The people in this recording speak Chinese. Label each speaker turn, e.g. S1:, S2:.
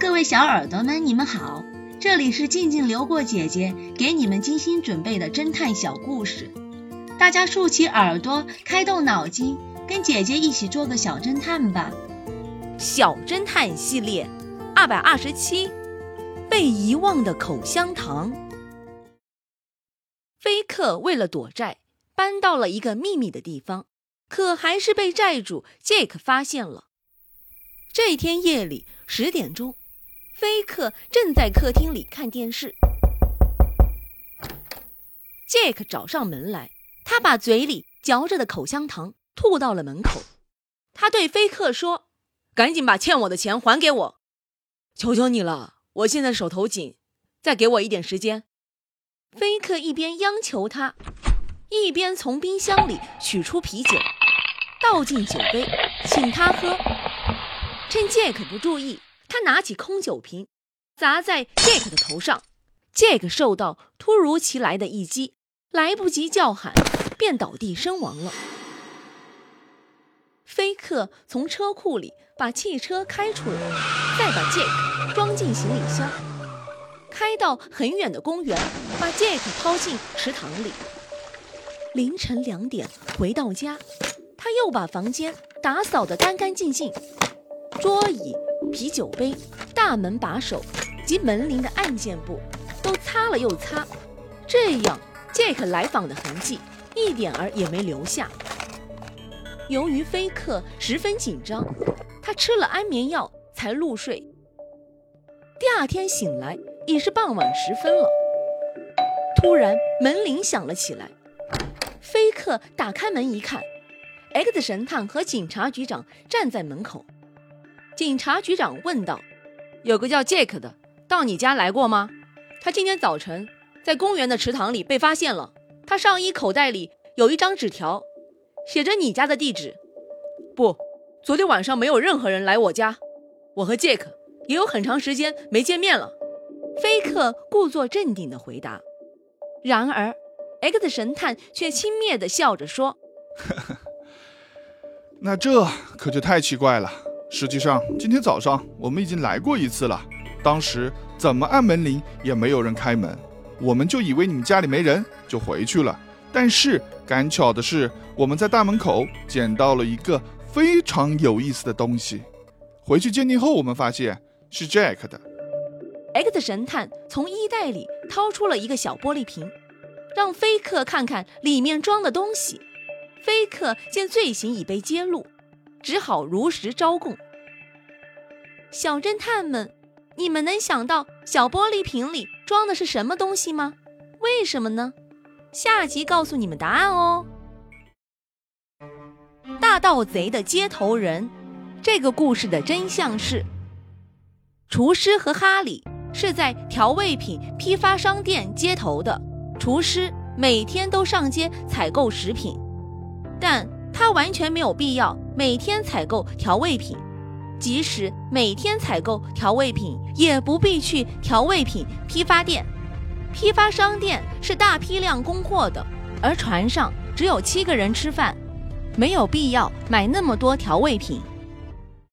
S1: 各位小耳朵们，你们好，这里是静静流过姐姐给你们精心准备的侦探小故事，大家竖起耳朵，开动脑筋，跟姐姐一起做个小侦探吧。
S2: 小侦探系列二百二十七，被遗忘的口香糖。菲克为了躲债，搬到了一个秘密的地方，可还是被债主杰克发现了。这天夜里十点钟。菲克正在客厅里看电视，杰克找上门来，他把嘴里嚼着的口香糖吐到了门口。他对菲克说：“赶紧把欠我的钱还给我，求求你了，我现在手头紧，再给我一点时间。”菲克一边央求他，一边从冰箱里取出啤酒，倒进酒杯，请他喝。趁杰克不注意。他拿起空酒瓶，砸在杰克的头上。杰克受到突如其来的一击，来不及叫喊，便倒地身亡了。菲克从车库里把汽车开出来，再把杰克装进行李箱，开到很远的公园，把杰克抛进池塘里。凌晨两点回到家，他又把房间打扫得干干净净，桌椅。啤酒杯、大门把手及门铃的按键部都擦了又擦，这样杰克来访的痕迹一点儿也没留下。由于菲克十分紧张，他吃了安眠药才入睡。第二天醒来已是傍晚时分了。突然门铃响了起来，菲克打开门一看，X 神探和警察局长站在门口。警察局长问道：“有个叫杰克的到你家来过吗？他今天早晨在公园的池塘里被发现了。他上衣口袋里有一张纸条，写着你家的地址。不，昨天晚上没有任何人来我家。我和杰克也有很长时间没见面了。”菲克故作镇定地回答。然而，X 神探却轻蔑地笑着说：“呵呵，
S3: 那这可就太奇怪了。”实际上，今天早上我们已经来过一次了。当时怎么按门铃也没有人开门，我们就以为你们家里没人，就回去了。但是赶巧的是，我们在大门口捡到了一个非常有意思的东西。回去鉴定后，我们发现是 Jack 的。
S2: X 神探从衣袋里掏出了一个小玻璃瓶，让菲克看看里面装的东西。菲克见罪行已被揭露。只好如实招供。小侦探们，你们能想到小玻璃瓶里装的是什么东西吗？为什么呢？下集告诉你们答案哦。大盗贼的接头人，这个故事的真相是：厨师和哈里是在调味品批发商店接头的。厨师每天都上街采购食品，但他完全没有必要。每天采购调味品，即使每天采购调味品，也不必去调味品批发店。批发商店是大批量供货的，而船上只有七个人吃饭，没有必要买那么多调味品。